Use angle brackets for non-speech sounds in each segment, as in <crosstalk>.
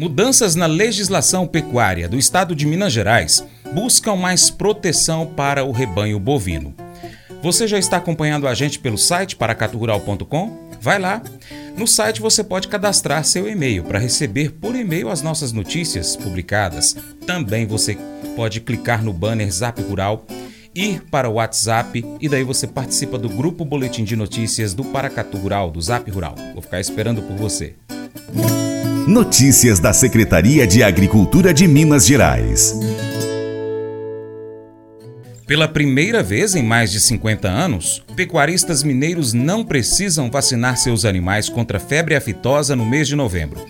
Mudanças na legislação pecuária do estado de Minas Gerais buscam mais proteção para o rebanho bovino. Você já está acompanhando a gente pelo site paracaturural.com? Vai lá. No site você pode cadastrar seu e-mail para receber por e-mail as nossas notícias publicadas. Também você pode clicar no banner Zap Rural, ir para o WhatsApp e daí você participa do grupo Boletim de Notícias do Paracatu Rural, do Zap Rural. Vou ficar esperando por você. Notícias da Secretaria de Agricultura de Minas Gerais. Pela primeira vez em mais de 50 anos, pecuaristas mineiros não precisam vacinar seus animais contra febre aftosa no mês de novembro.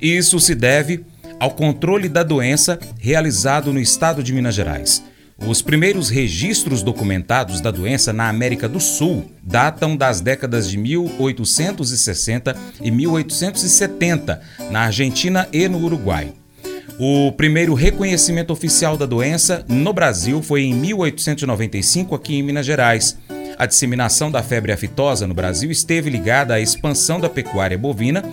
Isso se deve ao controle da doença realizado no estado de Minas Gerais. Os primeiros registros documentados da doença na América do Sul datam das décadas de 1860 e 1870, na Argentina e no Uruguai. O primeiro reconhecimento oficial da doença no Brasil foi em 1895, aqui em Minas Gerais. A disseminação da febre aftosa no Brasil esteve ligada à expansão da pecuária bovina,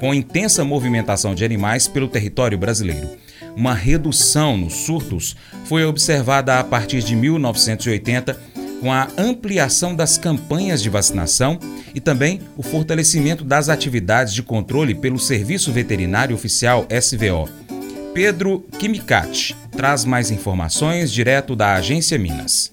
com intensa movimentação de animais pelo território brasileiro uma redução nos surtos foi observada a partir de 1980 com a ampliação das campanhas de vacinação e também o fortalecimento das atividades de controle pelo Serviço Veterinário Oficial SVO. Pedro Kimicati traz mais informações direto da Agência Minas.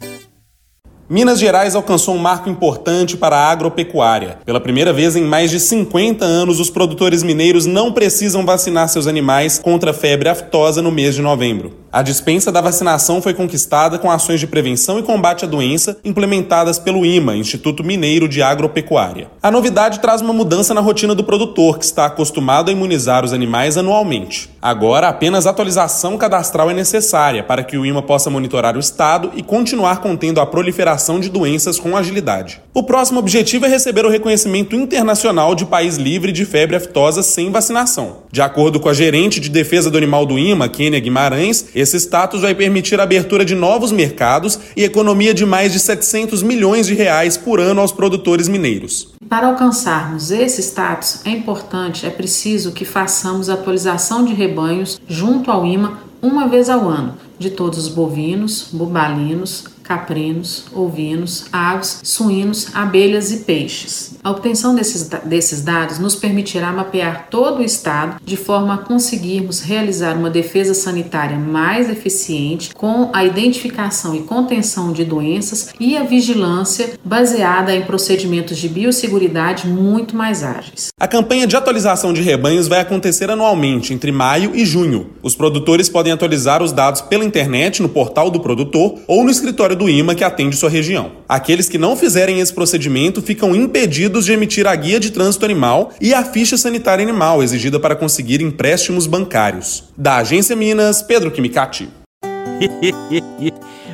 Minas Gerais alcançou um marco importante para a agropecuária. Pela primeira vez em mais de 50 anos, os produtores mineiros não precisam vacinar seus animais contra a febre aftosa no mês de novembro. A dispensa da vacinação foi conquistada com ações de prevenção e combate à doença implementadas pelo IMA, Instituto Mineiro de Agropecuária. A novidade traz uma mudança na rotina do produtor, que está acostumado a imunizar os animais anualmente. Agora, apenas atualização cadastral é necessária para que o IMA possa monitorar o estado e continuar contendo a proliferação de doenças com agilidade. O próximo objetivo é receber o reconhecimento internacional de país livre de febre aftosa sem vacinação. De acordo com a gerente de defesa do animal do IMA, Kênia Guimarães, esse status vai permitir a abertura de novos mercados e economia de mais de 700 milhões de reais por ano aos produtores mineiros. Para alcançarmos esse status, é importante, é preciso que façamos atualização de rebanhos junto ao IMA uma vez ao ano, de todos os bovinos, bubalinos, caprinos, ovinos, aves, suínos, abelhas e peixes. A obtenção desses, desses dados nos permitirá mapear todo o estado de forma a conseguirmos realizar uma defesa sanitária mais eficiente com a identificação e contenção de doenças e a vigilância baseada em procedimentos de biosseguridade muito mais ágeis. A campanha de atualização de rebanhos vai acontecer anualmente entre maio e junho. Os produtores podem atualizar os dados pela internet no portal do produtor ou no escritório do IMA que atende sua região. Aqueles que não fizerem esse procedimento ficam impedidos de emitir a guia de trânsito animal e a ficha sanitária animal exigida para conseguir empréstimos bancários. Da Agência Minas, Pedro Kimicati. <laughs>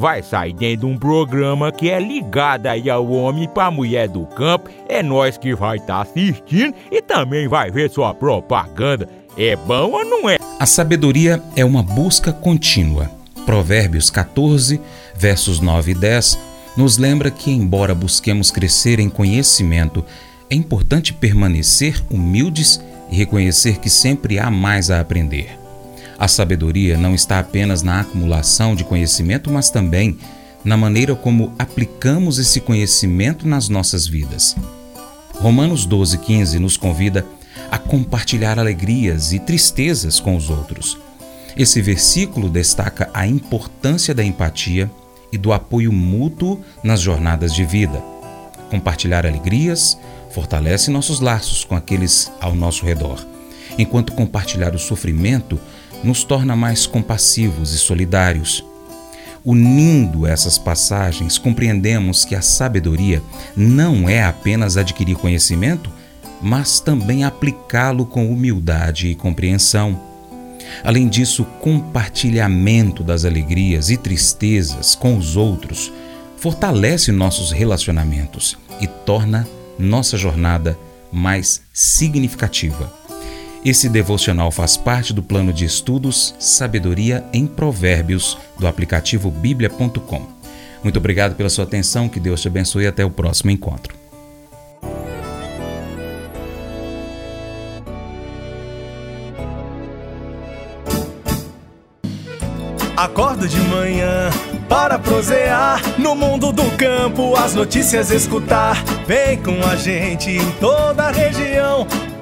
vai sair dentro de um programa que é ligado aí ao homem para mulher do campo. É nós que vai estar tá assistindo e também vai ver sua propaganda. É bom ou não é? A sabedoria é uma busca contínua. Provérbios 14, versos 9 e 10 nos lembra que, embora busquemos crescer em conhecimento, é importante permanecer humildes e reconhecer que sempre há mais a aprender. A sabedoria não está apenas na acumulação de conhecimento, mas também na maneira como aplicamos esse conhecimento nas nossas vidas. Romanos 12,15 nos convida a compartilhar alegrias e tristezas com os outros. Esse versículo destaca a importância da empatia e do apoio mútuo nas jornadas de vida. Compartilhar alegrias fortalece nossos laços com aqueles ao nosso redor, enquanto compartilhar o sofrimento nos torna mais compassivos e solidários. Unindo essas passagens, compreendemos que a sabedoria não é apenas adquirir conhecimento, mas também aplicá-lo com humildade e compreensão. Além disso, compartilhamento das alegrias e tristezas com os outros fortalece nossos relacionamentos e torna nossa jornada mais significativa. Esse devocional faz parte do plano de estudos Sabedoria em Provérbios do aplicativo bíblia.com. Muito obrigado pela sua atenção, que Deus te abençoe e até o próximo encontro. Acordo de manhã para prosear no mundo do campo, as notícias escutar. Vem com a gente em toda a região